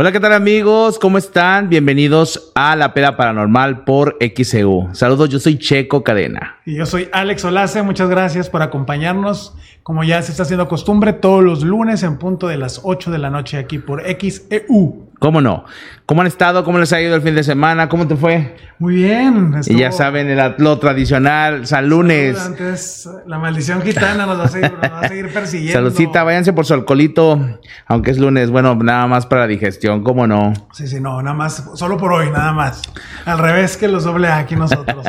Hola, ¿qué tal amigos? ¿Cómo están? Bienvenidos a La Peda Paranormal por XEU. Saludos, yo soy Checo Cadena. Y yo soy Alex Olace, muchas gracias por acompañarnos, como ya se está haciendo costumbre, todos los lunes en punto de las 8 de la noche aquí por XEU. ¿Cómo no? ¿Cómo han estado? ¿Cómo les ha ido el fin de semana? ¿Cómo te fue? Muy bien. Y ya saben, el, lo tradicional, San Lunes. Antes, la maldición gitana nos va a seguir, nos va a seguir persiguiendo. Saludcita, váyanse por su alcoholito, aunque es lunes. Bueno, nada más para la digestión, ¿cómo no? Sí, sí, no, nada más, solo por hoy, nada más. Al revés que los doble aquí nosotros.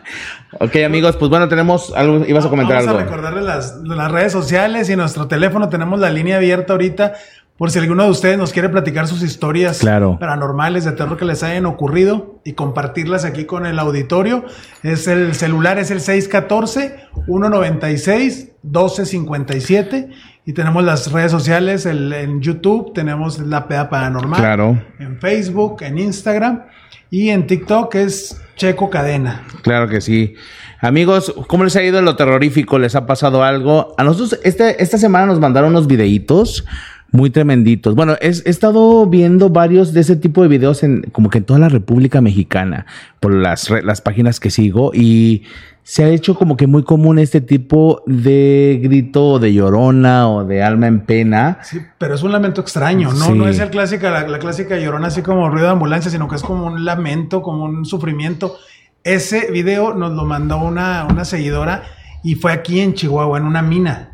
ok, amigos, pues bueno, tenemos algo, ibas a comentar algo. Vamos a recordarles las, las redes sociales y nuestro teléfono. Tenemos la línea abierta ahorita por si alguno de ustedes nos quiere platicar sus historias paranormales de terror que les hayan ocurrido y compartirlas aquí con el auditorio. Es el celular, es el 614-196-1257. Y tenemos las redes sociales, el, en YouTube tenemos La Peda Paranormal. Claro. En Facebook, en Instagram. Y en TikTok es Checo Cadena. Claro que sí. Amigos, ¿cómo les ha ido en lo terrorífico? ¿Les ha pasado algo? A nosotros este, esta semana nos mandaron unos videitos muy tremenditos. Bueno, he, estado viendo varios de ese tipo de videos en como que en toda la República Mexicana por las, las páginas que sigo y se ha hecho como que muy común este tipo de grito de llorona o de alma en pena. Sí, pero es un lamento extraño, ¿no? No es el clásica, la, clásica llorona así como ruido de ambulancia, sino que es como un lamento, como un sufrimiento. Ese video nos lo mandó una, una seguidora y fue aquí en Chihuahua, en una mina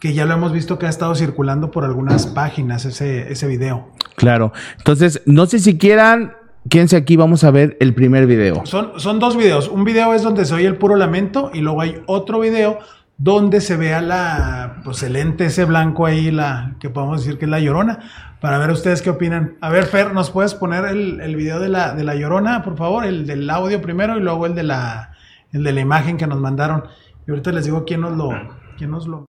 que ya lo hemos visto que ha estado circulando por algunas páginas ese, ese video. Claro. Entonces, no sé si quieran, quédense aquí, vamos a ver el primer video. Son, son dos videos. Un video es donde se oye el puro lamento y luego hay otro video donde se vea la, pues el ente ese blanco ahí, la, que podemos decir que es la llorona, para ver ustedes qué opinan. A ver, Fer, ¿nos puedes poner el, el video de la, de la llorona, por favor? El del audio primero y luego el de la, el de la imagen que nos mandaron. Y ahorita les digo quién nos lo, quién nos lo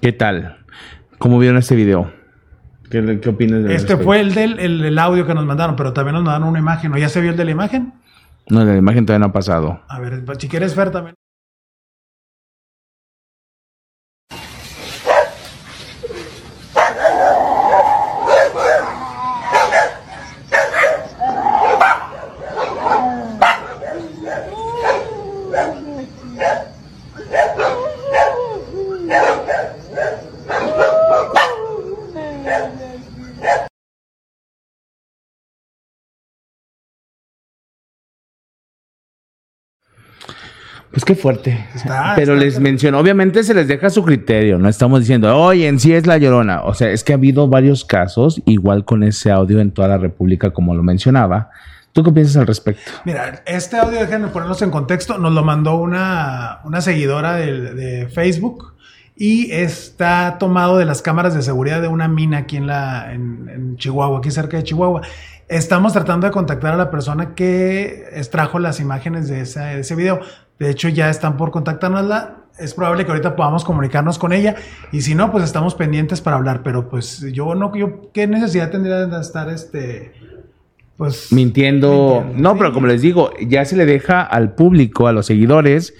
¿Qué tal? ¿Cómo vieron este video? ¿Qué, qué opinas de Este fue el del el, audio que nos mandaron, pero también nos mandaron una imagen. ¿O ya se vio el de la imagen? No, el de la imagen todavía no ha pasado. A ver, si quieres ver también. Pues qué fuerte. Pero les menciono, obviamente se les deja su criterio, no estamos diciendo, oye, en sí es la llorona. O sea, es que ha habido varios casos, igual con ese audio en toda la República, como lo mencionaba. ¿Tú qué piensas al respecto? Mira, este audio, déjenme ponernos en contexto, nos lo mandó una, una seguidora de, Facebook y está tomado de las cámaras de seguridad de una mina aquí en, la, en Chihuahua, aquí cerca de Chihuahua. Estamos tratando de contactar a la persona que extrajo las imágenes de ese, ese video. De hecho, ya están por contactarnosla. Es probable que ahorita podamos comunicarnos con ella. Y si no, pues estamos pendientes para hablar. Pero pues yo no, yo, ¿qué necesidad tendría de estar este pues mintiendo. No, pero como les digo, ya se le deja al público, a los seguidores,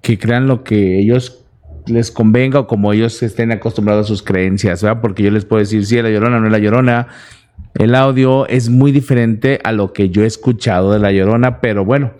que crean lo que ellos les convenga o como ellos estén acostumbrados a sus creencias, ¿verdad? Porque yo les puedo decir si es la llorona o no es la llorona, el audio es muy diferente a lo que yo he escuchado de La Llorona, pero bueno,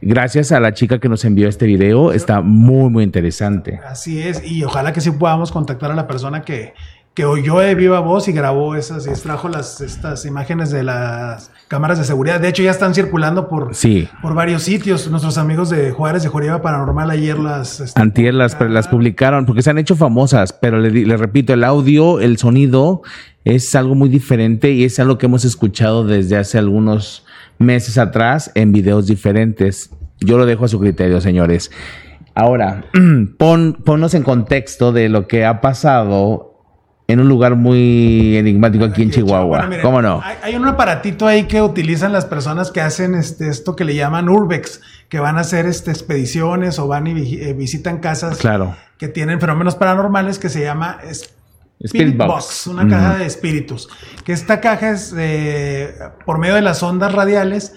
gracias a la chica que nos envió este video, está muy, muy interesante. Así es, y ojalá que sí podamos contactar a la persona que, que oyó de viva voz y grabó esas y extrajo las, estas imágenes de las cámaras de seguridad. De hecho, ya están circulando por, por varios sitios. Nuestros amigos de Juárez de Joriba Paranormal ayer las... Este, Antier las, las, publicaron porque se han hecho famosas, pero le, le repito, el audio, el sonido es algo muy diferente y es algo que hemos escuchado desde hace algunos meses atrás en videos diferentes. yo lo dejo a su criterio, señores. Ahora, pon, ponnos en contexto de lo que ha pasado en un lugar muy enigmático aquí en Chihuahua. ¿Cómo no? Hay, un aparatito ahí que utilizan las personas que hacen este, esto que le llaman urbex, que van a hacer este, expediciones o van y eh, visitan casas claro. que tienen fenómenos paranormales que se llama Spirit, Box. una caja de espíritus. Que esta caja es eh, por medio de las ondas radiales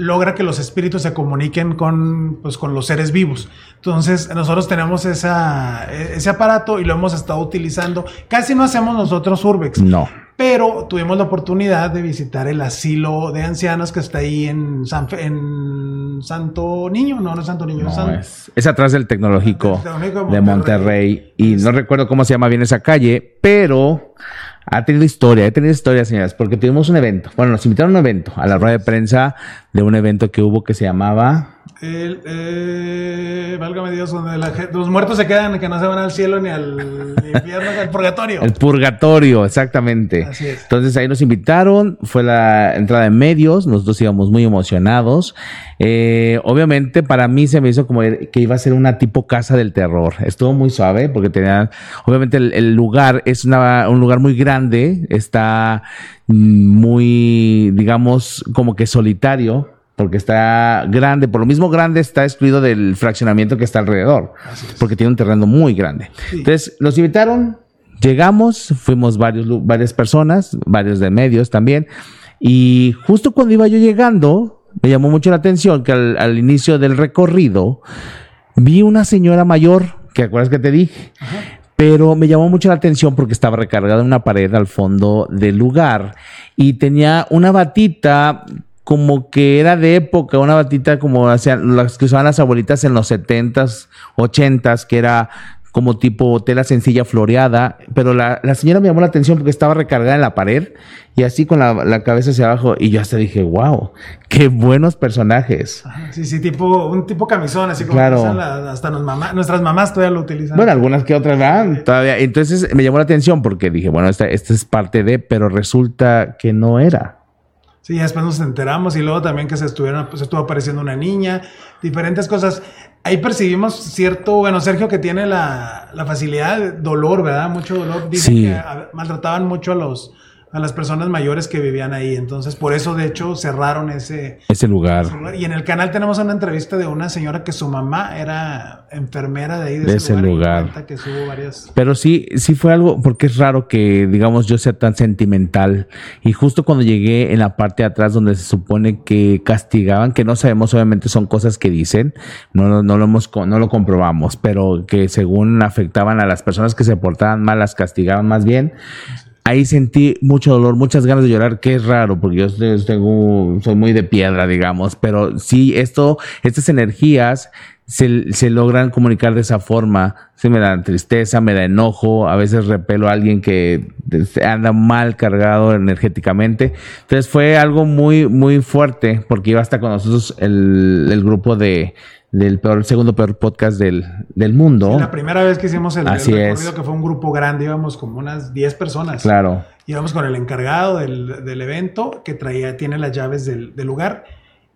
logra que los espíritus se comuniquen con, pues, con los seres vivos. Entonces, nosotros tenemos esa, ese aparato y lo hemos estado utilizando. Casi no hacemos nosotros Urbex. No. Pero tuvimos la oportunidad de visitar el asilo de ancianos que está ahí en, en Santo Niño. No, no es Santo Niño. es, es, atrás del tecnológico, de Monterrey. Y no recuerdo cómo se llama bien esa calle, pero ha tenido historia, ha tenido historia, señoras, porque tuvimos un evento. Bueno, nos invitaron a un evento, a la rueda de prensa de un evento que hubo que se llamaba el, eh, válgame Dios, donde los muertos se quedan, que no se van al cielo ni al infierno, al purgatorio. El purgatorio, exactamente. Así es. Entonces ahí nos invitaron, fue la entrada de medios, nosotros íbamos muy emocionados. Eh, obviamente para mí se me hizo como que iba a ser una tipo casa del terror. Estuvo muy suave porque tenía, obviamente el, el lugar es una, un lugar muy grande, está muy, digamos, como que solitario porque está grande, por lo mismo grande está excluido del fraccionamiento que está alrededor, porque tiene un terreno muy grande. Entonces, nos invitaron, llegamos, fuimos varios, varias personas, varios de medios también, y justo cuando iba yo llegando, me llamó mucho la atención que al, inicio del recorrido vi una señora mayor, que acuerdas que te dije, pero me llamó mucho la atención porque estaba recargada en una pared al fondo del lugar y tenía una batita como que era de época, una batita como hacían las que usaban las abuelitas en los setentas, ochentas, que era como tipo tela sencilla floreada, pero la, señora me llamó la atención porque estaba recargada en la pared y así con la, cabeza hacia abajo y yo hasta dije, wow, qué buenos personajes. Sí, sí, tipo, un tipo camisón, así como claro. hasta nuestras mamás todavía lo utilizan. Bueno, algunas que otras van todavía. Entonces me llamó la atención porque dije, bueno, esta, esta es parte de, pero resulta que no era. Sí, después nos enteramos y luego también que se estuvieron, pues estuvo apareciendo una niña, diferentes cosas. Ahí percibimos cierto, bueno, Sergio que tiene la, la facilidad de dolor, ¿verdad? Mucho dolor. Dicen que maltrataban mucho a los, a las personas mayores que vivían ahí. Entonces, por eso, de hecho, cerraron ese, ese lugar. Y en el canal tenemos una entrevista de una señora que su mamá era enfermera de ahí, de, ese, lugar. Pero sí, sí fue algo, porque es raro que, digamos, yo sea tan sentimental. Y justo cuando llegué en la parte de atrás donde se supone que castigaban, que no sabemos, obviamente son cosas que dicen, no, no, lo, hemos, no lo comprobamos, pero que según afectaban a las personas que se portaban mal, las castigaban más bien ahí sentí mucho dolor, muchas ganas de llorar, que es raro, porque yo tengo, soy muy de piedra, digamos, pero sí, esto, estas energías se, se, logran comunicar de esa forma. Sí, me da tristeza, me da enojo, a veces repelo a alguien que anda mal cargado energéticamente. Entonces fue algo muy, muy fuerte, porque iba hasta con nosotros el grupo de, del peor, segundo peor podcast del, del mundo. la primera vez que hicimos el, recorrido, que fue un grupo grande, íbamos como unas 10 personas. Claro. Íbamos con el encargado del, del evento que traía, tiene las llaves del, del, lugar.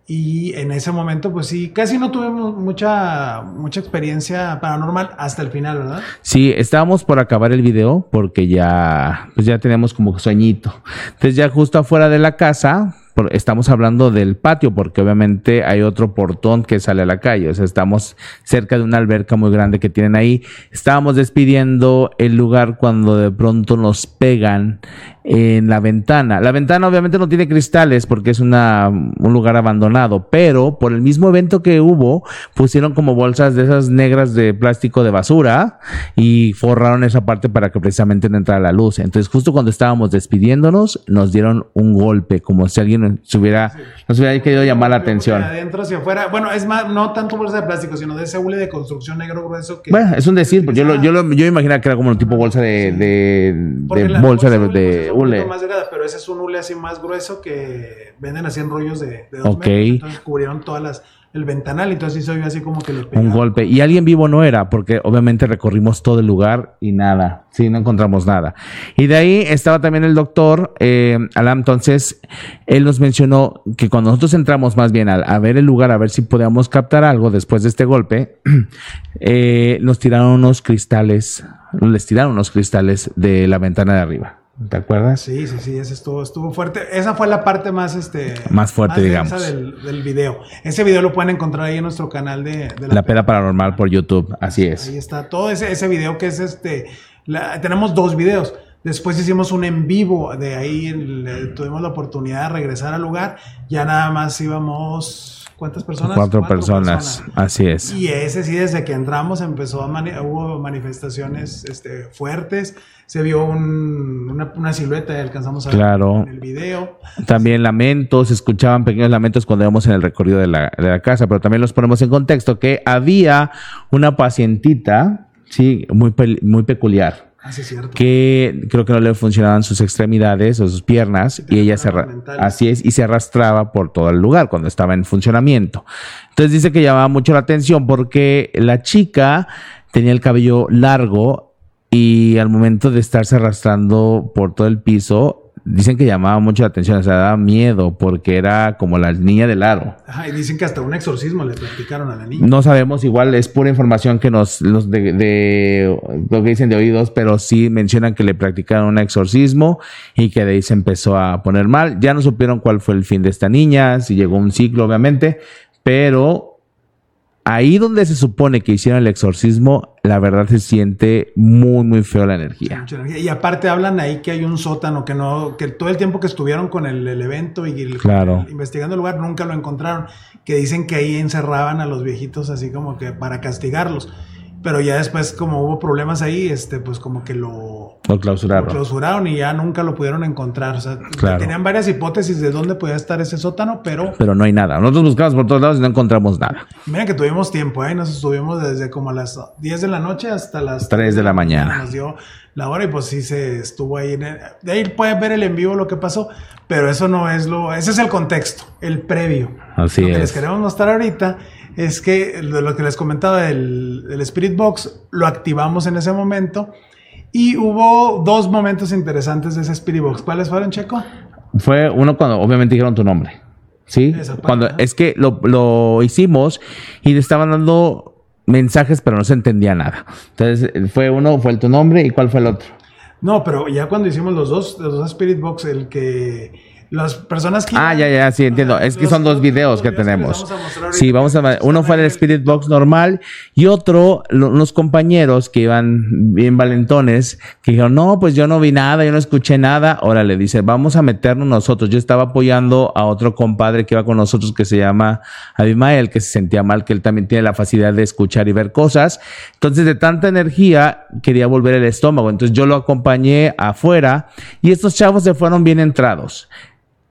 Y en ese momento, pues sí, casi no tuvimos mucha, mucha experiencia paranormal hasta el final, ¿verdad? Sí, estábamos por acabar el video porque ya, pues ya teníamos como sueñito. Entonces ya justo afuera de la casa, estamos hablando del patio, porque obviamente hay otro portón que sale a la calle. O sea, estamos cerca de una alberca muy grande que tienen ahí. Estábamos despidiendo el lugar cuando de pronto nos pegan en la ventana. La ventana obviamente no tiene cristales porque es una, un lugar abandonado, pero por el mismo evento que hubo, pusieron como bolsas de esas negras de plástico de basura y forraron esa parte para que precisamente no entrara la luz. Entonces, justo cuando estábamos despidiéndonos, nos dieron un golpe, como si alguien se hubiera, nos hubiera querido llamar la atención. adentro hacia afuera, bueno, es más, no tanto bolsa de plástico, sino de ese hule de construcción negro grueso que. Bueno, es un decir, pues yo, lo, yo, lo, yo imaginaba que era como un tipo bolsa de, de, bolsa de, de hule. Más delgada, pero ese es un hule así más grueso que venden así en rollos de, de dos metros. Entonces cubrieron todas las el ventanal, entonces sí se así como que le Un golpe. Y alguien vivo no era, porque obviamente recorrimos todo el lugar y nada. Sí, no encontramos nada. Y de ahí estaba también el doctor eh, Alam. Entonces, él nos mencionó que cuando nosotros entramos más bien a, a ver el lugar, a ver si podíamos captar algo después de este golpe, eh, nos tiraron unos cristales, les tiraron unos cristales de la ventana de arriba. ¿Te acuerdas? Sí, sí, sí, ese estuvo, estuvo fuerte. Esa fue la parte más, este, Más fuerte, digamos. Del, del video. Ese video lo pueden encontrar ahí en nuestro canal de, de La peda paranormal por YouTube, así es. Ahí está todo ese, ese video que es este. la- tenemos dos videos. Después hicimos un en vivo. De ahí el- tuvimos la oportunidad de regresar al lugar. Ya nada más íbamos. ¿Cuántas personas? Cuatro, personas, así es. Y ese sí, desde que entramos empezó a mani- hubo manifestaciones este, fuertes. Se vio un- una, una silueta y alcanzamos a Claro. ver en el video. También lamentos, escuchaban pequeños lamentos cuando íbamos en el recorrido de la, de la casa, pero también los ponemos en contexto que había una pacientita, sí, muy, muy peculiar, Así es cierto. que creo que no le funcionaban sus extremidades o sus piernas y ella se, así es, y se arrastraba por todo el lugar cuando estaba en funcionamiento. Entonces dice que llamaba mucho la atención porque la chica tenía el cabello largo y al momento de estarse arrastrando por todo el piso, dicen que llamaba mucho la atención, o sea, daba miedo porque era como la niña del aro. Ajá, y dicen que hasta un exorcismo le practicaron a la niña. No sabemos, igual es pura información que nos, de, de- lo que dicen de oídos, pero sí mencionan que le practicaron un exorcismo y que de ahí se empezó a poner mal. Ya no supieron cuál fue el fin de esta niña, si llegó un ciclo, obviamente, pero ahí donde se supone que hicieron el exorcismo, la verdad se siente muy, muy feo la energía. Mucha energía. Y aparte hablan ahí que hay un sótano, que no, que todo el tiempo que estuvieron con el, el evento y el- Claro. el- investigando el lugar nunca lo encontraron. Que dicen que ahí encerraban a los viejitos así como que para castigarlos. Pero ya después, como hubo problemas ahí, este, pues como que lo, Lo lo clausuraron. clausuraron y ya nunca lo pudieron encontrar. O sea, Claro. tenían varias hipótesis de dónde podía estar ese sótano, pero Pero no hay nada. Nosotros buscamos por todos lados y no encontramos nada. Mira que tuvimos tiempo, ¿eh? Nos estuvimos desde como a las 10 de la noche hasta las 3 de la mañana. Nos dio la hora y pues sí se estuvo ahí. En el- de ahí pueden ver el en vivo lo que pasó, pero eso no es lo... Ese es el contexto, el previo. Así lo que es. les queremos mostrar ahorita es que lo que les comentaba del, del Spirit Box, lo activamos en ese momento y hubo dos momentos interesantes de ese Spirit Box. ¿Cuáles fueron, Checo? Fue uno cuando obviamente dijeron tu nombre. ¿Sí? Cuando es que lo, lo hicimos y le estaban dando mensajes, pero no se entendía nada. Entonces, fue uno, fue el tu nombre y cuál fue el otro. No, pero ya cuando hicimos los dos, los dos Spirit Box, el que las personas que... Ah, ya, ya, sí, entiendo. Es que son dos videos que tenemos. Sí, vamos a uno fue el Spirit Box normal y otro lo- unos compañeros que iban bien valentones que dijeron, "No, pues yo no vi nada, yo no escuché nada." Órale, dice, "Vamos a meternos nosotros." Yo estaba apoyando a otro compadre que iba con nosotros que se llama Abimael, que se sentía mal, que él también tiene la facilidad de escuchar y ver cosas. Entonces, de tanta energía quería volver el estómago. Entonces, yo lo acompañé afuera y estos chavos se fueron bien entrados.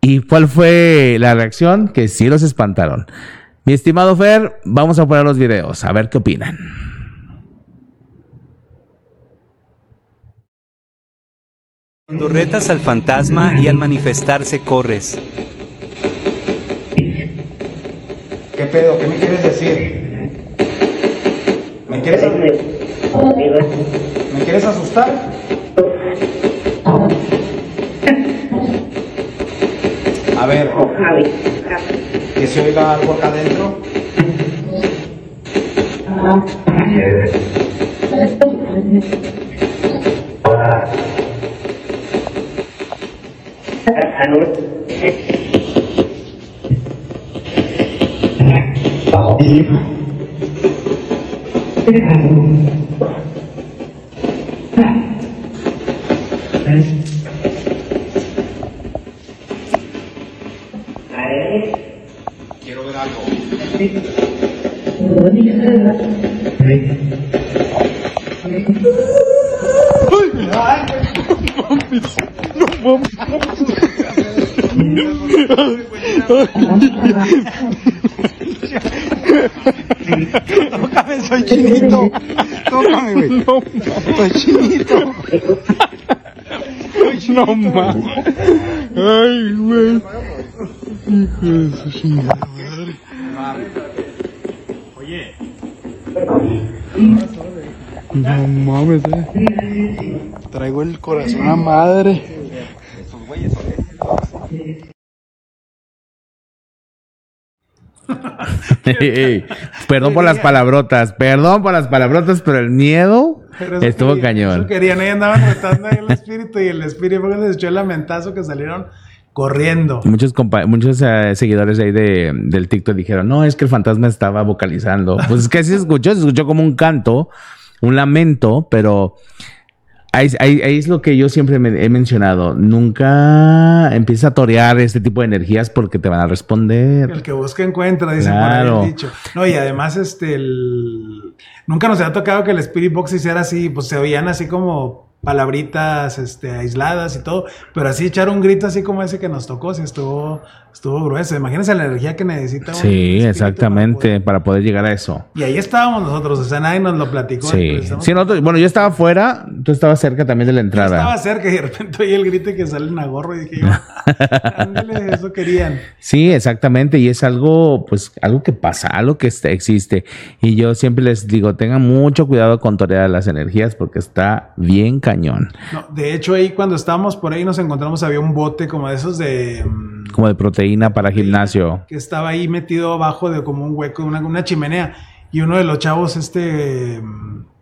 ¿Y cuál fue la reacción? Que sí los espantaron. Mi estimado Fer, vamos a poner los videos, a ver qué opinan. Cuando retas al fantasma y al manifestarse corres. ¿Qué pedo? ¿Qué me quieres decir? ¿Me quieres, ¿Me quieres asustar? A ver, que se oiga algo acá adentro. Tócame, soy chinito. Tócame, güey. Soy chinito. No más. Ay, güey. Hijo de su chingada madre. No mames, eh. Traigo el corazón a madre. perdón por las palabrotas, perdón por las palabrotas, pero el miedo estuvo cañón. Eso querían, ahí andaban retando el espíritu y el espíritu se echó el lamentazo que salieron corriendo. Muchos muchos eh, seguidores ahí de, del TikTok dijeron, no, es que el fantasma estaba vocalizando. Pues es que así se escuchó, se escuchó como un canto, un lamento, pero Ahí, es lo que yo siempre he mencionado. Nunca empieza a torear este tipo de energías porque te van a responder. El que busca encuentra, dice por ahí el dicho. No, y además, este, el... nunca nos ha tocado que el Spirit Box hiciera así, pues se oían así como palabritas este, aisladas y todo, pero así echar un grito así como ese que nos tocó, sí estuvo, estuvo grueso. Imagínense la energía que necesita. Sí, exactamente, para poder... llegar a eso. Y ahí estábamos nosotros, o sea, nadie nos lo platicó. Sí, sí bueno, yo estaba afuera, tú estabas cerca también de la entrada. Yo estaba cerca y de repente oí el grito que salen a gorro y dije yo, eso querían. Sí, exactamente, y es algo, pues, algo que pasa, algo que existe. Y yo siempre les digo, tengan mucho cuidado con torear las energías porque está bien no, de hecho, ahí cuando estábamos por ahí nos encontramos, había un bote como de esos de... Mm, como de proteína para gimnasio. Que estaba ahí metido abajo de como un hueco, una, una chimenea. Y uno de los chavos, este...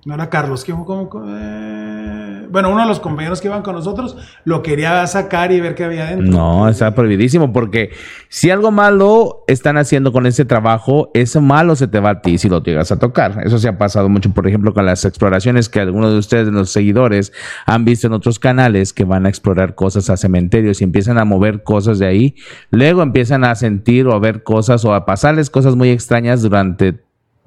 No era Carlos, ¿quién fue como... Eh, bueno, uno de los compañeros que iban con nosotros lo quería sacar y ver qué había dentro. No, está prohibidísimo porque si algo malo están haciendo con ese trabajo, ese malo se te va a ti si lo llegas a tocar. Eso se ha pasado mucho, por ejemplo, con las exploraciones que algunos de ustedes, los seguidores, han visto en otros canales que van a explorar cosas a cementerios y empiezan a mover cosas de ahí. Luego empiezan a sentir o a ver cosas o a pasarles cosas muy extrañas durante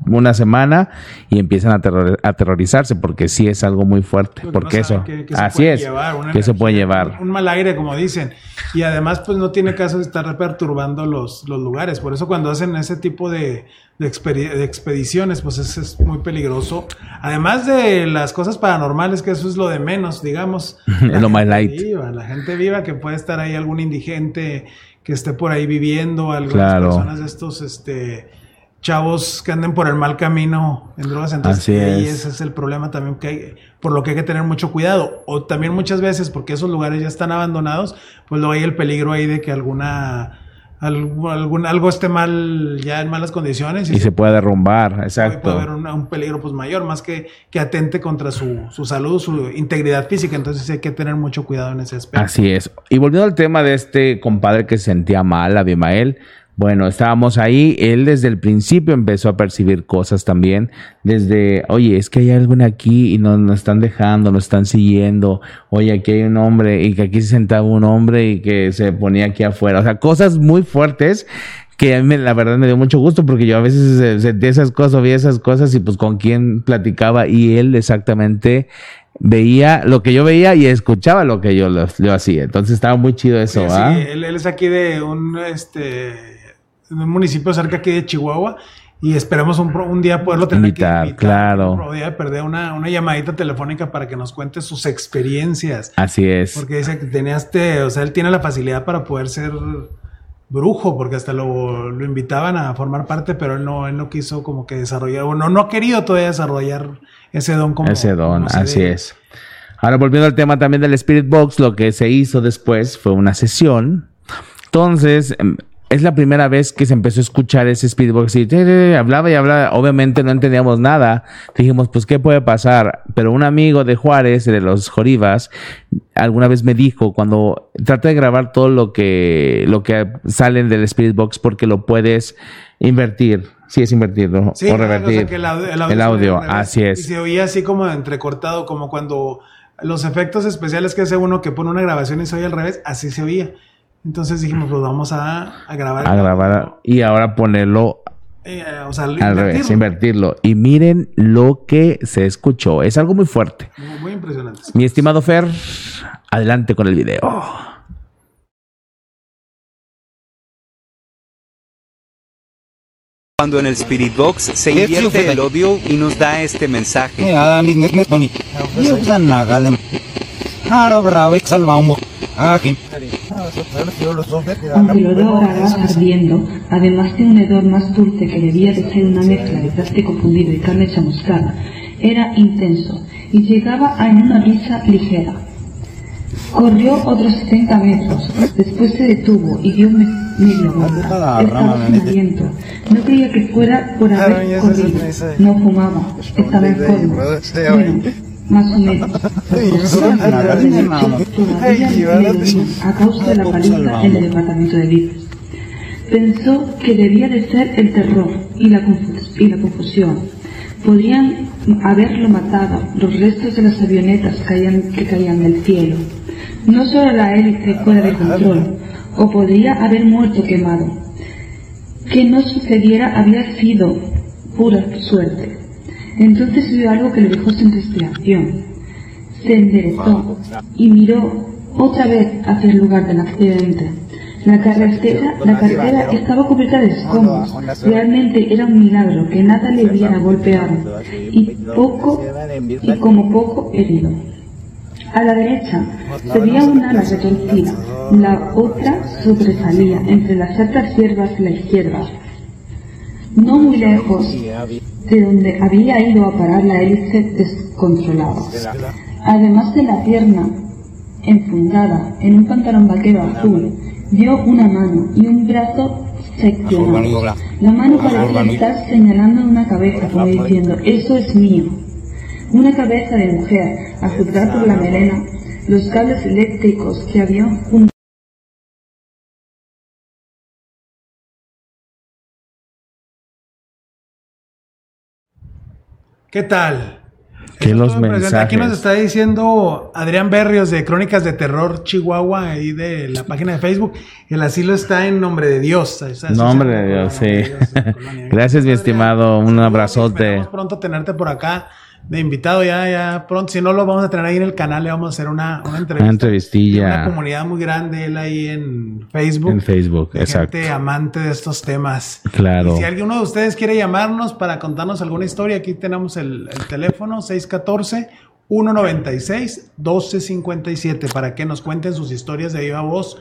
una semana y empiezan a aterrorizarse porque sí es algo muy fuerte. porque eso, así es, que se puede llevar. Un mal aire, como dicen. Y además, pues no tiene caso de estar perturbando los, los lugares. Por eso cuando hacen ese tipo de, de, expediciones, pues es, es, muy peligroso. Además de las cosas paranormales, que eso es lo de menos, digamos. es lo más light. la gente viva, que puede estar ahí algún indigente que esté por ahí viviendo, algunas personas de estos, este chavos que anden por el mal camino en drogas. Entonces, y ese es el problema también que hay, por lo que hay que tener mucho cuidado. O también muchas veces, porque esos lugares ya están abandonados, pues luego hay el peligro ahí de que alguna algún, algo esté mal, ya en malas condiciones. Y, se, puede derrumbar, exacto. Puede haber un, peligro pues mayor, más que, que atente contra su, su salud, su integridad física. Entonces hay que tener mucho cuidado en ese aspecto. Así es. Y volviendo al tema de este compadre que se sentía mal, Abimael, bueno, estábamos ahí, él desde el principio empezó a percibir cosas también, desde, oye, es que hay alguien aquí y nos, nos están dejando, nos están siguiendo, oye, aquí hay un hombre y que aquí se sentaba un hombre y que se ponía aquí afuera, o sea, cosas muy fuertes que a mí la verdad me dio mucho gusto porque yo a veces sentía esas cosas, veía esas cosas y pues con quién platicaba y él exactamente veía lo que yo veía y escuchaba lo que yo, lo, hacía. Entonces estaba muy chido eso, ¿ah? Sí, él, él, es aquí de un, este en un municipio cerca aquí de Chihuahua y esperamos un, día poderlo tener invitar, claro. de perder una, una, llamadita telefónica para que nos cuente sus experiencias. Así es. Porque dice que tenía este, o sea, él tiene la facilidad para poder ser brujo, porque hasta lo, lo invitaban a formar parte, pero él no, él no quiso como que desarrollar, o no, no ha querido todavía desarrollar ese don como Ese don, así es. Ahora volviendo al tema también del Spirit Box, lo que se hizo después fue una sesión. Entonces, em, es la primera vez que se empezó a escuchar ese speedbox y hablaba y hablaba. Obviamente no entendíamos nada. Dijimos, pues, ¿qué puede pasar? Pero un amigo de Juárez, de los Jorivas, alguna vez me dijo, cuando trata de grabar todo lo que, lo que salen del speedbox porque lo puedes invertir. Sí, es invertirlo. o revertir. el audio, audio así es. Y se oía así como entrecortado, como cuando los efectos especiales que hace uno que pone una grabación y se oye al revés, así se oía. Entonces dijimos, pues vamos a, grabar. A grabar y ahora ponerlo eh, o sea, al revés, invertirlo. Y miren lo que se escuchó. Es algo muy fuerte. Muy, impresionante. Mi estimado Fer, adelante con el video. Cuando en el Spirit Box se invierte el audio y nos da este mensaje. Aunque el olor ardiendo, además de un hedor más dulce que debía de ser una mezcla de plástico fundido y carne chamuscada, era intenso y llegaba a en una brisa ligera. Corrió otros 70 metros, después se detuvo y dio me- media vuelta. Estaba sin aliento. No creía que fuera por haber corrido. No fumaba. Estaba en forma. Bueno, más o menos. A causa de la paliza en el departamento de Vives. Pensó que debía de ser el terror y la, confus- y la confusión. Podrían haberlo matado los restos de las avionetas caían- que caían del cielo. No solo la hélice fuera de control, o podría haber muerto quemado. Que no sucediera había sido pura suerte. Entonces vio algo que le dejó sin respiración. Se enderezó y miró otra vez hacia el lugar del accidente. La carretera, la carretera estaba cubierta de escombros. Realmente era un milagro que nada le hubiera golpeado y poco y como poco herido. A la derecha se veía una ala retorcida, la otra sobresalía entre las altas hierbas de la izquierda. No muy lejos de donde había ido a parar la hélice descontrolada. Además de la pierna enfundada en un pantalón vaquero azul, vio una mano y un brazo seccionados. La mano parecía estar señalando una cabeza, como diciendo, eso es mío. Una cabeza de mujer, a juzgar por la melena, los cables eléctricos que habían junto ¿Qué tal? Que los mensajes. Aquí nos está diciendo Adrián Berrios de Crónicas de Terror Chihuahua, ahí de la página de Facebook. El asilo está en nombre de Dios. Nombre de Dios, Nombre de sí. Dios. Gracias, mi estimado. Un abrazote. Esperamos pronto tenerte por acá de invitado ya, ya pronto. Si no, lo vamos a tener ahí en el canal. Le vamos a hacer una, una entrevista. Una entrevistilla. Una comunidad muy grande él ahí en Facebook. En Facebook, de exacto. Gente amante de estos temas. Claro. Y si alguno de ustedes quiere llamarnos para contarnos alguna historia, aquí tenemos el, el teléfono 614-196-1257 para que nos cuenten sus historias de viva voz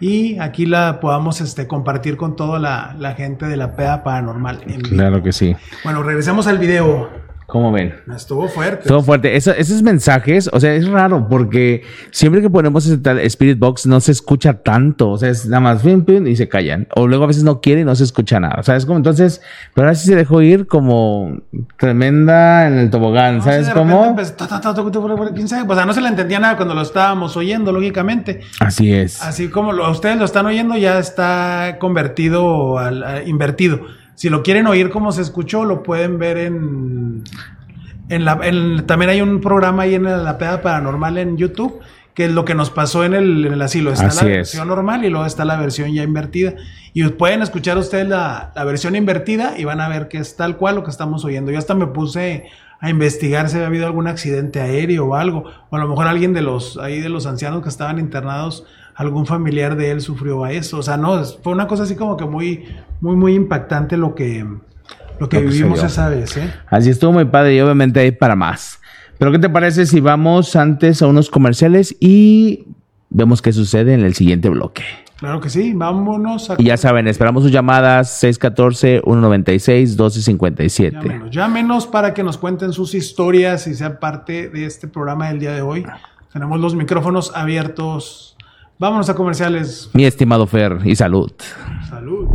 y aquí la podamos este, compartir con toda la, la gente de la PEA Paranormal. en vivo. Claro que sí. Bueno, regresemos al video. ¿Cómo ven? Estuvo fuerte. Todo fuerte. Eso- esos mensajes, o sea, es raro porque siempre que ponemos ese tal Spirit Box no se escucha tanto. O sea, es nada más pim, pim, y se callan. O luego a veces no quiere y no se escucha nada. O sea, es como entonces, pero ahora sí se dejó ir como tremenda en el tobogán. No, ¿Sabes cómo? O sea, no se le entendía nada cuando lo estábamos oyendo, lógicamente. Así es. Así como lo, ustedes lo están oyendo, ya está convertido al a- invertido. Si lo quieren oír como se escuchó, lo pueden ver en. en la, en- también hay un programa ahí en la peda paranormal en YouTube, que es lo que nos pasó en el, en el asilo. Está Así la es. versión normal y luego está la versión ya invertida. Y pueden escuchar ustedes la, la versión invertida y van a ver que es tal cual lo que estamos oyendo. Yo hasta me puse a investigar si había habido algún accidente aéreo o algo. O a lo mejor alguien de los, ahí de los ancianos que estaban internados, algún familiar de él sufrió a eso. O sea, no, fue una cosa así como que muy, muy, muy impactante lo que, lo que Lo que se vivimos esa vez, ¿eh? Así estuvo muy padre y obviamente hay para más. Pero ¿qué te parece si vamos antes a unos comerciales y vemos qué sucede en el siguiente bloque? Claro que sí, vámonos a... Y ya saben, esperamos sus llamadas 614-196-1257. Llámenos, llámenos para que nos cuenten sus historias y sean parte de este programa del día de hoy. Tenemos los micrófonos abiertos. Vámonos a comerciales. Mi estimado Fer, y salud. Salud.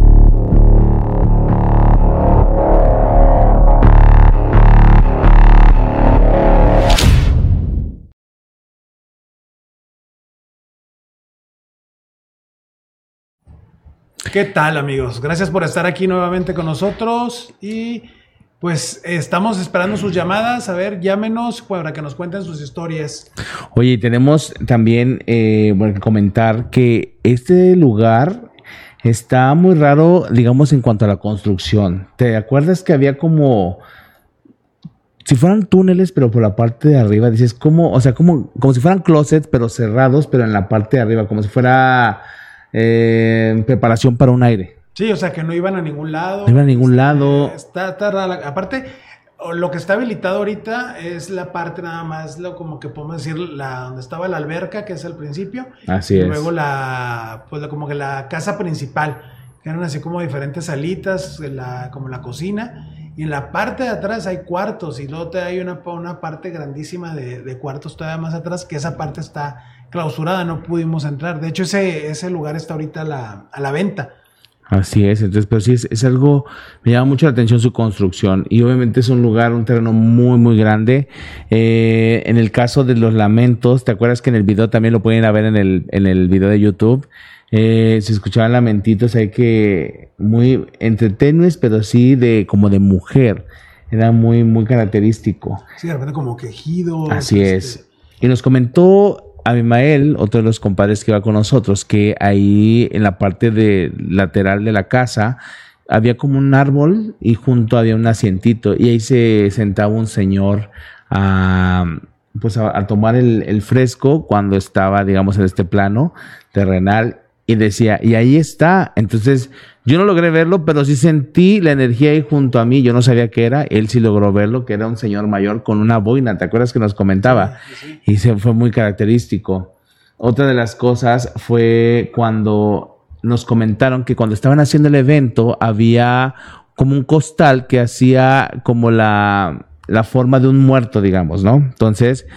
¿Qué tal amigos? Gracias por estar aquí nuevamente con nosotros y pues estamos esperando sus llamadas. A ver, llámenos para que nos cuenten sus historias. Oye, tenemos también eh, bueno, comentar que este lugar está muy raro, digamos, en cuanto a la construcción. ¿Te acuerdas que había como... Si fueran túneles, pero por la parte de arriba, dices, como, o sea, como, como si fueran closets, pero cerrados, pero en la parte de arriba, como si fuera eh, preparación para un aire. Sí, o sea que no iban a ningún lado. No iban a ningún lado. Está, está rara. Aparte, lo que está habilitado ahorita es la parte nada más, lo como que podemos decir, la donde estaba la alberca, que es al principio. Así y es. luego la, pues la- como que la casa principal, que eran así como diferentes salitas, la, como la cocina. Y en la parte de atrás hay cuartos y luego te hay una, una parte grandísima de, de cuartos todavía más atrás, que esa parte está clausurada, no pudimos entrar. De hecho, ese, ese lugar está ahorita a la, a la venta. Así es, entonces, pero sí es, es, algo, me llama mucho la atención su construcción y obviamente es un lugar, un terreno muy, muy grande. Eh, en el caso de los lamentos, ¿te acuerdas que en el video también lo pueden ver en el, en el video de YouTube? Eh, se escuchaban lamentitos hay que muy entretenues, pero sí de como de mujer. Era muy, muy característico. Sí, de repente como quejido. Así este... es. Y nos comentó Abimael, otro de los compadres que iba con nosotros, que ahí en la parte de lateral de la casa había como un árbol y junto había un asientito y ahí se sentaba un señor a, pues a, tomar el, el, fresco cuando estaba, digamos, en este plano terrenal y decía, y ahí está. Entonces, yo no logré verlo, pero sí sentí la energía ahí junto a mí. Yo no sabía qué era. Él sí logró verlo, que era un señor mayor con una boina. ¿Te acuerdas que nos comentaba? Sí, sí. Y se fue muy característico. Otra de las cosas fue cuando nos comentaron que cuando estaban haciendo el evento había como un costal que hacía como la, la forma de un muerto, digamos, ¿no? Entonces,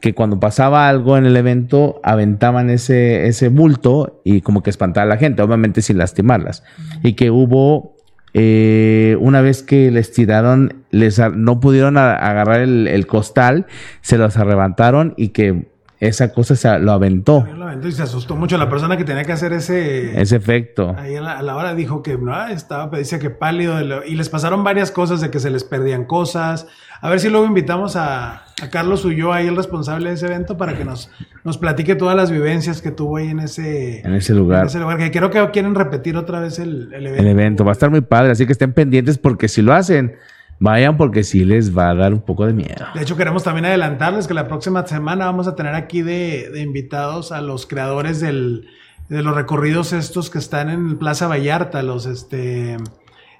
que cuando pasaba algo en el evento aventaban ese, ese bulto y como que espantaba a la gente, obviamente sin lastimarlas. Y que hubo, eh, una vez que les tiraron, les, no pudieron agarrar el, el, costal, se los arrebataron y que esa cosa se lo aventó. Lo aventó y se asustó mucho la persona que tenía que hacer ese... Ese efecto. Ahí a la, a la hora dijo que no, estaba, dice que pálido y les pasaron varias cosas de que se les perdían cosas. A ver si luego invitamos a, a Carlos Ulloa, ahí el responsable de ese evento, para que nos, nos platique todas las vivencias que tuvo ahí en ese, en ese lugar. En ese lugar, que creo que quieren repetir otra vez el, el evento. El evento va a estar muy padre, así que estén pendientes porque si lo hacen... Vayan porque sí les va a dar un poco de miedo. De hecho, queremos también adelantarles que la próxima semana vamos a tener aquí de, de invitados a los creadores del, de los recorridos estos que están en Plaza Vallarta, los este...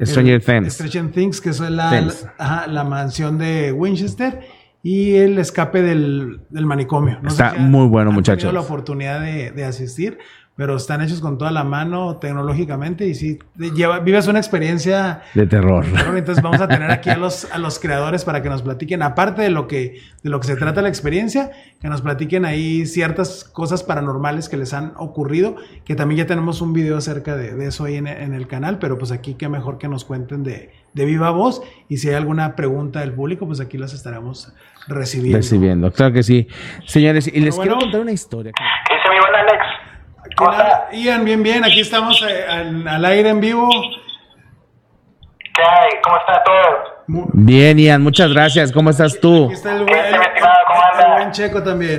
Stranger Things. Stranger Things, que es la, la, ajá, la, mansión de Winchester y el escape del, del manicomio. No Está si muy bueno, muchachos. tenido la oportunidad de, de asistir pero están hechos con toda la mano tecnológicamente y sí, lleva, vives una experiencia de terror. Entonces vamos a tener aquí a los, a los creadores para que nos platiquen, aparte de lo, que, de lo que se trata la experiencia, que nos platiquen ahí ciertas cosas paranormales que les han ocurrido, que también ya tenemos un video acerca de, de eso ahí en, en, el canal, pero pues aquí qué mejor que nos cuenten de, de viva voz y si hay alguna pregunta del público, pues aquí las estaremos recibiendo. Recibiendo, claro que sí. Señores, y pero les bueno, quiero contar una historia. Ese mi buen Alex. Hola. Ian, bien, bien, aquí estamos eh, al, al, aire en vivo. ¿Qué hay? ¿Cómo está todo? Bien, Ian, muchas gracias. ¿Cómo estás tú? Aquí está el buen, el, el, el buen Checo también.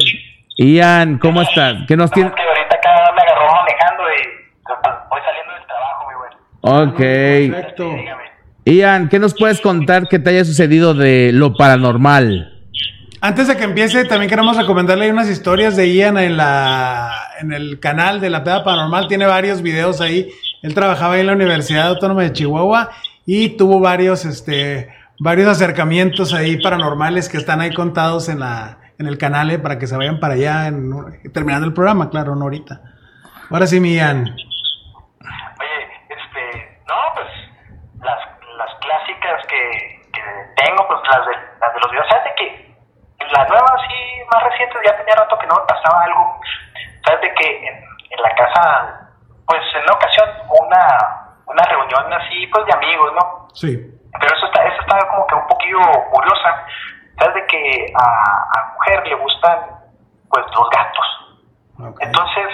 Ian, ¿cómo estás? ¿Qué nos tiene? Que ahorita acá me agarró manejando y voy saliendo del trabajo, mi güey. Ok. Perfecto. Ian, ¿qué nos puedes contar que te haya sucedido de lo paranormal? Antes de que empiece, también queremos recomendarle unas historias de Ian en, la, en el canal de La Peda Paranormal. Tiene varios videos ahí. Él trabajaba ahí en la Universidad Autónoma de Chihuahua y tuvo varios, este, varios acercamientos ahí paranormales que están ahí contados en, la, en el canal eh, para que se vayan para allá terminando el programa, claro, no ahorita. Ahora sí, mi Ian. Oye, este, no, pues las, las clásicas que, que tengo, pues las de, las de los videos, ¿sabes de qué? la nueva, sí, más reciente, ya tenía rato que no me pasaba algo. ¿Sabes de que en, en, la casa, pues en una ocasión, una, una reunión así, pues de amigos, ¿no? Sí. Pero eso está, eso está como que un poquillo curiosa. ¿Sabes de que a, a mujer le gustan, pues, los gatos? Okay. Entonces,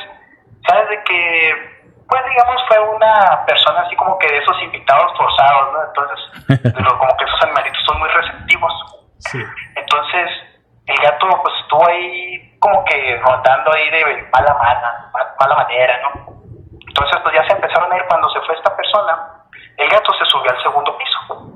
¿sabes de que pues digamos fue una persona así como que de esos invitados forzados, ¿no? Entonces, pero como que esos animalitos son muy receptivos. Sí. Entonces, el gato pues estuvo ahí como que rondando ahí de mala mala, mala manera, ¿no? Entonces pues ya se empezaron a ir cuando se fue esta persona, el gato se subió al segundo piso. ¿no?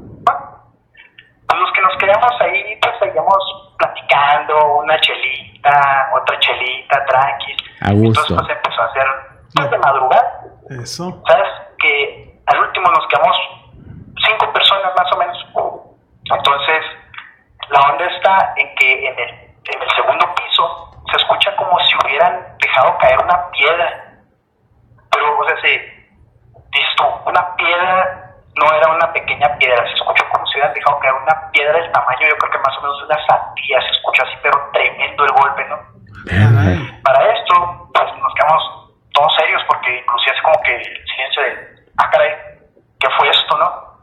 Pues los que nos quedamos ahí pues seguíamos platicando, una chelita, otra chelita, tranqui. Entonces pues empezó a hacer pues de madrugada. Eso. ¿Sabes? Que al último nos quedamos cinco personas más o menos. Entonces la onda está en que en el, en el segundo piso se escucha como si hubieran dejado caer una piedra. Pero, o sea, se, dices tú, una piedra no era una pequeña piedra, se escuchó como si si hubieran dejado caer una piedra del tamaño, yo creo que más o menos de una sandía, se escuchó así, pero tremendo el golpe, ¿no? Para esto, pues nos quedamos todos serios porque inclusive es como que el silencio de, ah, caray, ¿qué fue esto, no?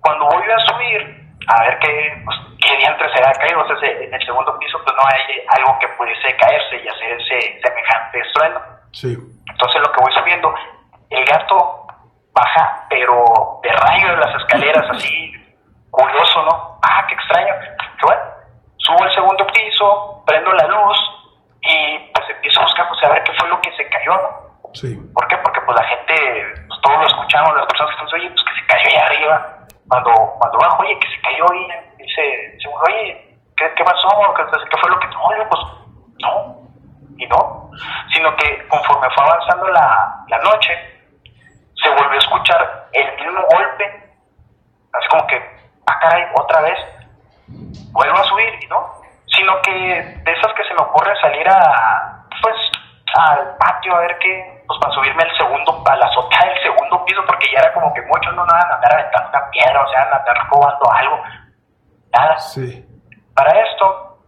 Cuando voy a subir, a ver qué, pues, qué diantre se ha caído, o sea, se- en el segundo piso pues no hay algo que pudiese caerse y hacer ese semejante estruendo. Sí. Entonces lo que voy subiendo, el gato baja, pero de rayo de las escaleras, así, curioso, ¿no? Ah, qué extraño. Que bueno, subo al segundo piso, prendo la luz y pues empiezo a buscar, pues a ver qué fue lo que se cayó, ¿no? Sí. ¿Por qué? Porque pues la gente, pues todos lo escuchamos, las personas que están oye, pues que se cayó ahí arriba. Cuando, cuando bajo, oye, que se cayó ahí, dice, dice uno, oye, ¿qué, qué pasó? ¿Qué, qué fue lo que no? Oye, pues no, y no, sino que conforme fue avanzando la, la noche, se volvió a escuchar el mismo golpe, así como que, ah, caray, otra vez, vuelvo a subir y no, sino que de esas que se me ocurre salir a, pues, al patio a ver qué, pues para subirme al segundo, a la azotea del segundo piso, porque ya era como que muchos no van a andar aventando una piedra, o sea, andar robando algo, nada. Sí. Para esto,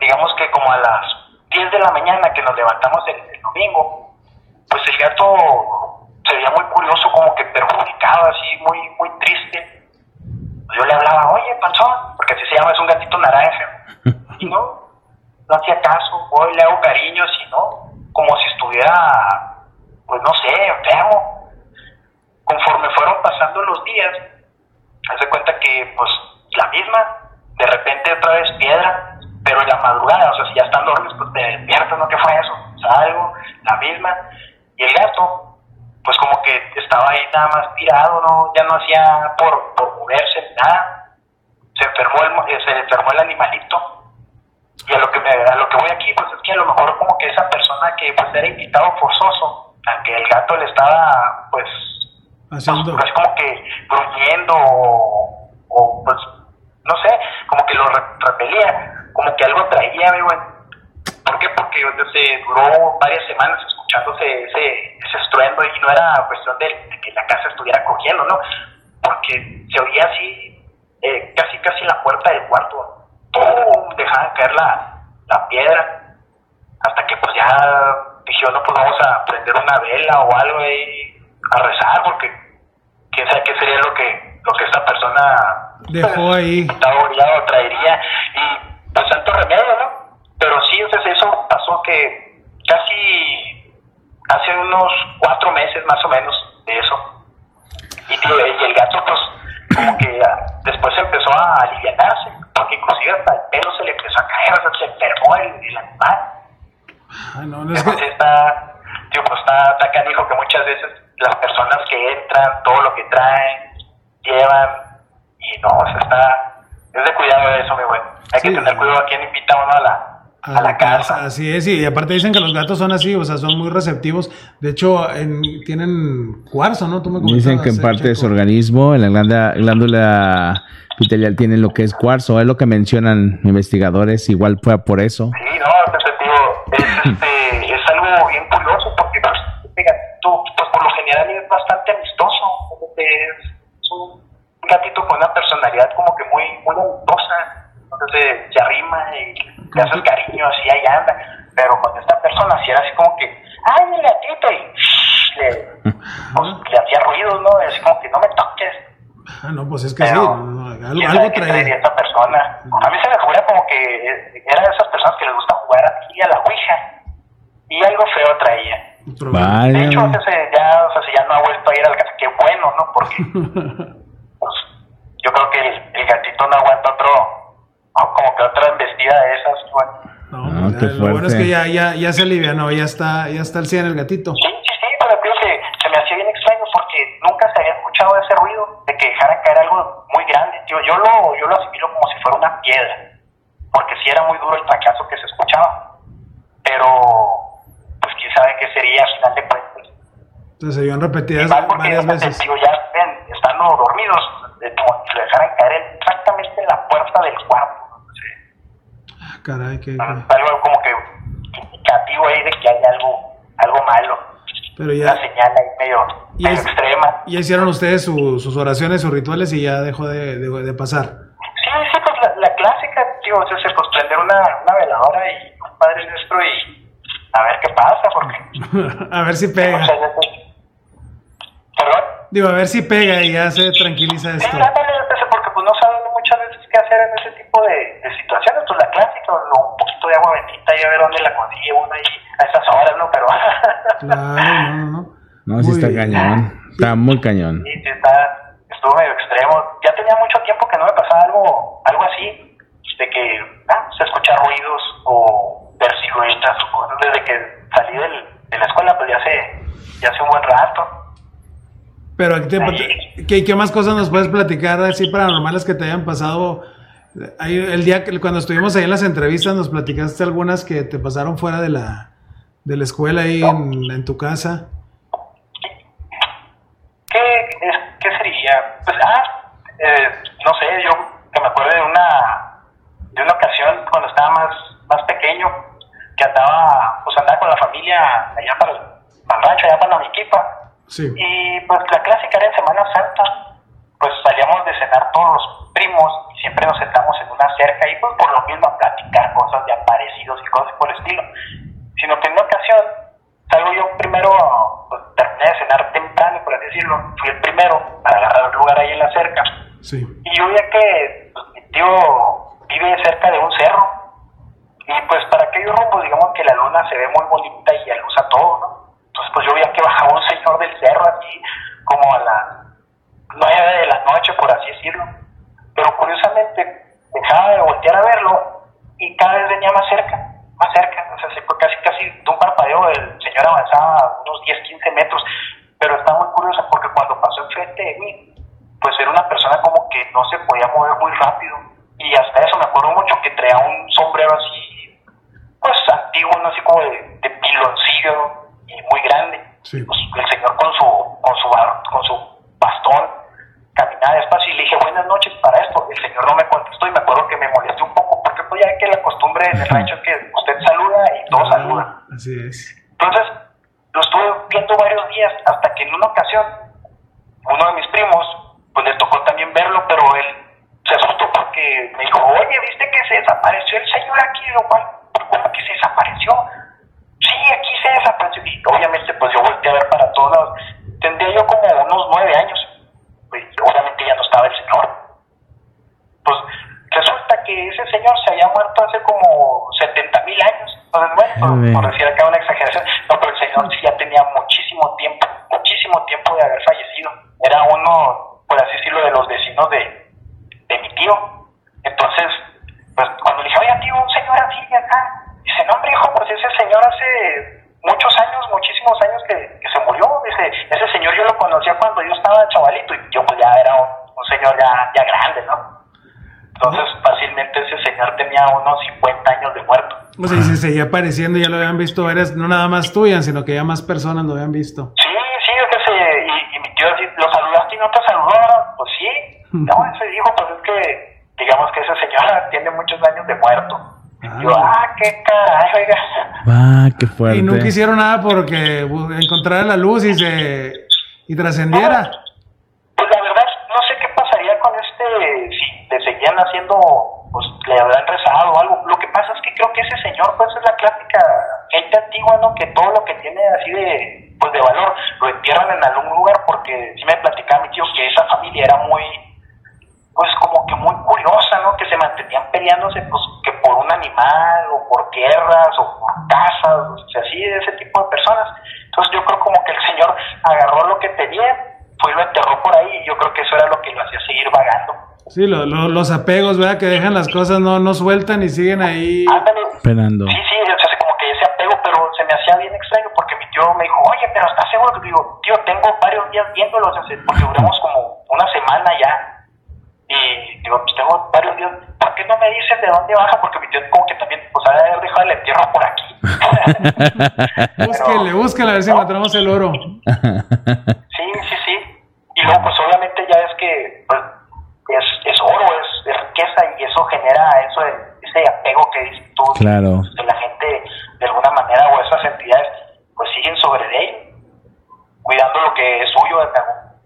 digamos que como a las 10 de la mañana que nos levantamos el, el domingo, pues el gato se veía muy curioso, como que perjudicado, así, muy, muy triste. Yo le hablaba, oye, panzón, porque así se llama, es un gatito naranja. Y no, no hacía caso, hoy le hago cariños y no, como si estuviera, pues no sé, enfermo. Conforme fueron pasando los días, hace cuenta que, pues, la misma, de repente otra vez piedra, pero en la madrugada, o sea, si ya están dormidos, pues te despiertas, ¿no? ¿Qué fue eso? Salgo, la misma, y el gato, pues como que estaba ahí nada más tirado, ¿no? Ya no hacía por, por moverse, nada. Se enfermó el, eh, se enfermó el animalito. Y a lo que me, a lo que voy aquí, pues es que a lo mejor como que esa persona que pues era invitado forzoso, a que el gato le estaba, pues, Haciendo. pues como que gruñendo o, pues no sé, como que lo re- repelía, como que algo traía, amigo. ¿Por qué? Porque se duró varias semanas escuchándose ese, ese estruendo y no era cuestión de, que la casa estuviera cogiendo, ¿no? Porque se oía así, eh, casi casi la puerta del cuarto, ¡pum! dejaban caer la, la piedra, hasta que pues ya dijeron, no, pues vamos a prender una vela o algo ahí a rezar, porque quién sabe qué sería lo que, lo que esta persona Dejó ahí. estaba obligado traería y pues santo remedio, ¿no? Pero sí, entonces eso pasó que casi hace unos cuatro meses más o menos de eso. Y, el gato pues como que ah, después empezó a alivianarse, porque inclusive hasta el pelo se le empezó a caer, o sea, se enfermó el, el animal. Ay, no, no es que. Entonces está, tío, pues está, está canijo que muchas veces las personas que entran, todo lo que traen, llevan, y no, o sea, está, es de cuidado de eso, mi güey. Hay Sí. que tener cuidado a quién invita uno a la, a la casa. Así es, y aparte dicen que los gatos son así, o sea, son muy receptivos. De hecho, en- tienen cuarzo, ¿no? Tú me Dicen que en parte de su organismo, en la glándula, glándula epitelial, tienen lo que es cuarzo, es lo que mencionan investigadores, igual fue por eso. Sí, no, entonces, tío, es, este, Es, un gatito con una personalidad como que muy, muy amistosa. Entonces se arrima y le haces cariño, así ahí anda. Pero con esta persona, si era así como que, ¡ay, el gatito! Y le, pues, le hacía ruidos, ¿no? Así como que no me toques. Ah, no, pues es que Pero, no, algo, ¿quién algo trae. esta persona? A mí se me figura como que eh, era de esas personas que les gusta jugar aquí a la Ouija. Y algo feo traía. De hecho, ese ya, o sea, si ya no ha vuelto a ir al gatito, qué bueno, ¿no? Porque pues, yo creo que el, el gatito no aguanta otro, o como que otra embestida de esas. Bueno. No, qué ya, lo bueno es que ya, ya, ya se alivianó, ya está, ya está el 100 el gatito. Sí, sí, sí, pero creo que se me hacía bien extraño porque nunca se había escuchado ese ruido de que dejaran caer algo muy grande. Tío, yo lo, yo lo asimilo como si fuera una piedra, porque sí era muy duro el fracaso que se escuchaba. Pero, quién sabe qué sería al final de cuentas. Entonces se en repetidas varias veces. digo, ya ven, estando dormidos, como si le dejaran caer exactamente en la puerta del cuarto. Sí. Ah, Caray, que, Algo como que indicativo ahí de que hay algo, algo malo. Pero ya- una señal ahí medio, Y medio es- extrema. Ya hicieron ustedes su- sus oraciones, sus rituales y ya dejó de, de- de pasar. Sí, sí, pues la, la clásica, tío, es pues prender una, una veladora y un Padre Nuestro y a ver qué pasa, porque... a ver si pega. veces- ¿Perdón? Digo, a ver si pega y ya se tranquiliza Sí, esto. ándale, pues, porque pues no saben muchas veces qué hacer en ese tipo de, de situaciones, pues la clásica, un poquito de agua bendita y a ver dónde la consigue uno ahí a esas horas, ¿no? Pero Claro, no, no, no. No, sí está bien. cañón. Está muy cañón. sí, sí, está, estuvo medio extremo. Ya tenía mucho tiempo que no me pasaba algo, algo así, de que ah, se escucha ruidos o cosas. Desde que salí del, de la escuela, pues ya hace, ya hace un buen rato. Pero ¿qué, te- ¿qué, qué más cosas nos puedes platicar así paranormales que te hayan pasado? Ahí, el día que cuando estuvimos ahí en las entrevistas nos platicaste algunas que te pasaron fuera de la, de la escuela ahí en, en tu casa. ¿Qué, qué sería? Pues, ah, eh, no sé, yo que me acuerdo de una, de una ocasión cuando estaba más, más pequeño, que andaba, pues andaba con la familia allá para el, para el rancho, allá para la Miquipa, Sí. y pues la clásica era en Semana Santa, pues salíamos de cenar todos los primos y siempre nos sentamos en una cerca y pues por lo mismo a platicar cosas de aparecidos y cosas por el estilo. Sino que en una ocasión salgo yo primero, pues terminé de cenar temprano, por así decirlo, fui el primero para agarrar un lugar ahí en la cerca. Sí. Y yo veía que pues, mi tío vive cerca de un cerro. Y pues para aquellos rumbos, digamos que la luna se ve muy bonita y alusa todo, ¿no? Entonces pues yo veía que bajaba un señor del cerro así, como a las nueve de la noche, por así decirlo. Pero curiosamente dejaba de voltear a verlo y cada vez venía más cerca, más cerca. O sea, se fue casi, casi de un parpadeo el señor avanzaba unos 10, 15 metros. Pero está muy curioso porque cuando pasó enfrente de mí, pues era una persona como que no se podía mover muy rápido. Y hasta eso me acuerdo mucho que traía un sombrero así, antiguo, ¿no? así como de, de piloncillo y muy grande. Sí. Pues, el señor con su, con su, bar- con su bastón caminaba despacio y le dije buenas noches para esto. El señor no me contestó y me acuerdo que me molesté un poco porque pues ya que la costumbre en el rancho es que usted saluda y todos saludan. Ah, Así es. Entonces, lo estuve viendo varios días hasta que en una ocasión, uno de mis primos, pues le tocó también verlo, pero él se asustó porque me dijo, oye, ¿viste que se desapareció el señor aquí? Lo cual, Y obviamente, pues yo volteé a ver para todos lados. Tendría yo como unos nueve años. Pues obviamente ya no estaba el señor. Pues resulta que ese señor se había muerto hace como 70 mil años. Entonces, bueno, por, por decir acá una exageración. No, pero el señor sí ya tenía muchísimo tiempo, muchísimo tiempo de haber fallecido. Era uno, por así decirlo, de los vecinos de unos 50 años de muerto. O sea, y se seguía apareciendo, ya lo habían visto varias, no nada más tuyas, sino que ya más personas lo habían visto. Sí, sí, es que se, y, y mi tío así, ¿lo saludaste y no te saludó? ahora?" Pues sí. No, ese dijo, pues es que, digamos que ese señor tiene muchos años de muerto. Ah. Yo, ah, qué caray, oiga. Ah, qué fuerte. Y nunca hicieron nada porque encontrara la luz y se y trascendiera. Pues la verdad, no sé qué pasaría con este, si le seguían haciendo, pues le habrán rezado o algo. Lo que pasa es que creo que ese señor, pues es la clásica gente antigua, ¿no? Que todo lo que tiene así de, pues de valor, lo entierran en algún lugar porque sí me platicaba mi tío que esa familia era muy, pues como que muy curiosa, ¿no? Que se mantenían peleándose, pues que por un animal o por tierras o por casas, o sea, así de ese tipo de personas. Entonces yo creo como que el señor agarró lo que tenía, fue y lo enterró por ahí y yo creo que eso era lo que lo hacía seguir vagando. Sí, lo- lo- los apegos, ¿verdad? Que dejan las cosas, no, no sueltan y siguen ahí. Esperando. Sí, sí, o sea, como que ese apego, pero se me hacía bien extraño porque mi tío me dijo, oye, pero ¿estás seguro? Que digo, tío, tengo varios días viéndolos, o sea, porque duramos como una semana ya. Y digo, pues tengo varios días, ¿por qué no me dices de dónde baja? Porque mi tío como que también, pues, ha de haber dejado el entierro por aquí. Búsquenle, búsquenle a ver si encontramos el oro. Sí, sí, sí. Y luego, pues obviamente ya es que pues, es, es oro, es, es riqueza y eso genera eso, de- ese apego que dices tú. Claro. Que la gente, de alguna manera, o esas entidades, pues siguen sobre de él. cuidando lo que es suyo de,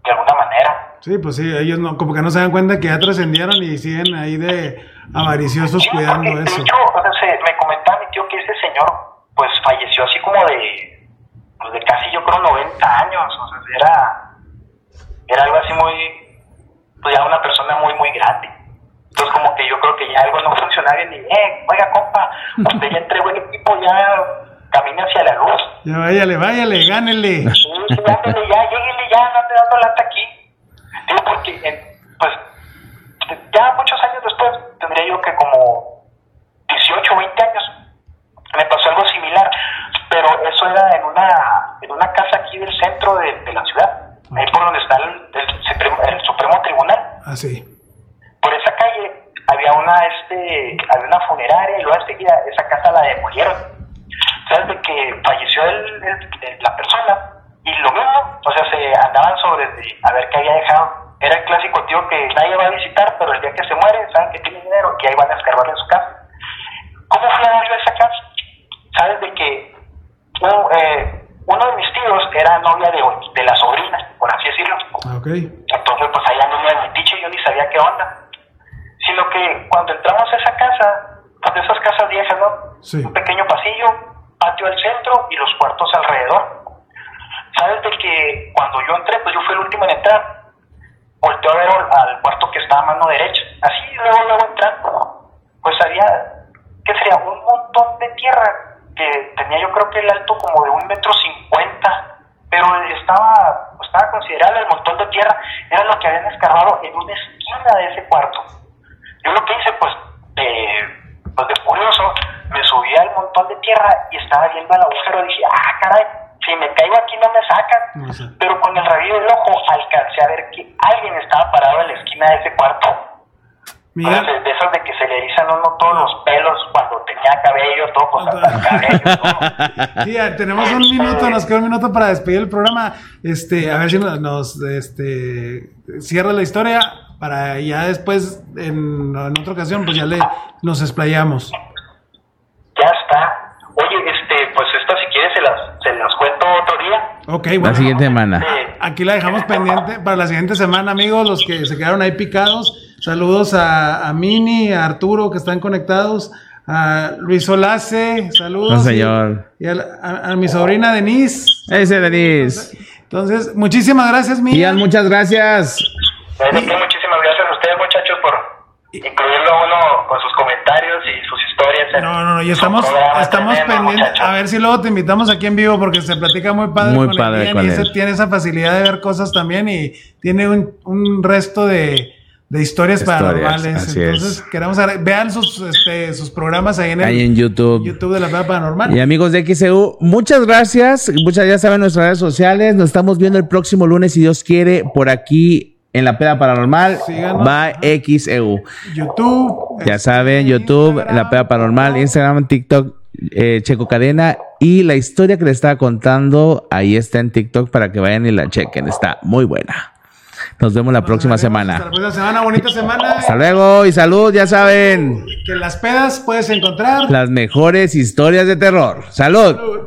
de alguna manera. Sí, pues sí, ellos no, como que no se dan cuenta que ya trascendieron y siguen ahí de avariciosos Sí, cuidando porque, eso. De hecho, o sea, se- me comentaba mi tío que ese señor, pues falleció así como de, pues, de casi yo creo 90 años, o sea, era, era algo así muy, pues ya una persona muy, muy grande. Entonces como que yo creo que ya algo no funcionaba bien y, eh, oiga compa, usted ya entregó el equipo, ya camina hacia la luz. Ya váyale, váyale, gánele. Sí, sí, ándale ya, lléguele ya, no ande dando lata aquí. Digo, porque, en- pues, ya muchos años después, tendría yo que como 18 o 20 años, me pasó algo similar, pero eso era en una, en una casa aquí del centro de, de la ciudad, ahí por donde está el, el Supremo, el Supremo Tribunal. Así. Por esa calle había una, este, había una funeraria y luego enseguida esa casa la demolieron. ¿Sabes? De que falleció el- la persona y lo mismo, o sea, se andaban sobre de a ver qué había dejado. Era el clásico tío que nadie va a visitar, pero el día que se muere, saben que tiene dinero y ahí van a escarbarle en su casa. ¿Cómo fui a darle esa casa? ¿Sabes? De que un- eh, uno de mis tíos era novia de, de la sobrina, por así decirlo. Ah, ok. Entonces, pues allá no me metiche, yo ni sabía qué onda. Sino que cuando entramos a esa casa, pues de esas casas viejas, ¿no? Sí. Un pequeño pasillo, patio al centro y los cuartos alrededor. ¿Sabes de que cuando yo entré, pues yo fui el último en entrar? Volteo a ver al cuarto que está a mano derecha. Así, luego, luego entrando. Pues había, ¿qué sería? Un montón de tierra que tenía yo creo que el alto como de un metro cincuenta, pero estaba, estaba considerable el montón de tierra, era lo que habían escarbado en una esquina de ese cuarto. Yo lo que hice, pues, de, pues de curioso, me subí al montón de tierra y estaba viendo el agujero. Dije, ah, caray, si me caigo aquí no me sacan. Pero con el rabillo del ojo alcancé a ver que alguien estaba parado en la esquina de ese cuarto. Mira, de, esas de que se le erizan uno todos los pelos cuando tenía cabello, todo, pues hasta cabello, ya tenemos un minuto, nos queda un minuto para despedir el programa. Este, a ver si nos, nos, este, cierra la historia para ya después, en, en otra ocasión, pues ya le nos explayamos. Ya está. Oye, este, pues estas si quieres se las, se las cuento otro día. Ok, La bueno. siguiente semana. Aquí la dejamos pendiente para la siguiente semana, amigos, los que se quedaron ahí picados. Saludos a, a Mini, a Arturo, que están conectados. A Luis Olace, saludos. No, señor. Y, y a, la- a- a mi sobrina Denise. Ese, Denis. Entonces, muchísimas gracias, Mini. Ian, muchas gracias. Pues, muchísimas gracias a ustedes, muchachos, por incluirlo a uno con sus comentarios y sus historias. en No, no, no, y estamos, estamos pendientes. A ver si luego te invitamos aquí en vivo porque se platica muy padre Muy con padre el Ian con y ese él. tiene esa facilidad de ver cosas también y tiene un, un resto de, de historias, Historias, paranormales. Entonces, es. queremos vean sus, este, sus programas ahí en, el, Ahí en YouTube. YouTube de la Peda Paranormal. Y amigos de XEU, muchas gracias. Muchas ya saben nuestras redes sociales. Nos estamos viendo el próximo lunes, si Dios quiere, por aquí en la Peda Paranormal. Síganos. Va XEU. YouTube. Ya este, saben, YouTube, Instagram. la Peda Paranormal, Instagram, TikTok, eh, Checo Cadena. Y la historia que les estaba contando, ahí está en TikTok para que vayan y la chequen. Está muy buena. Nos vemos la próxima vemos Hasta semana. la próxima semana, bonita semana. Hasta luego y salud, ya saben. Que en las pedas puedes encontrar. Las mejores historias de terror. Salud. Salud.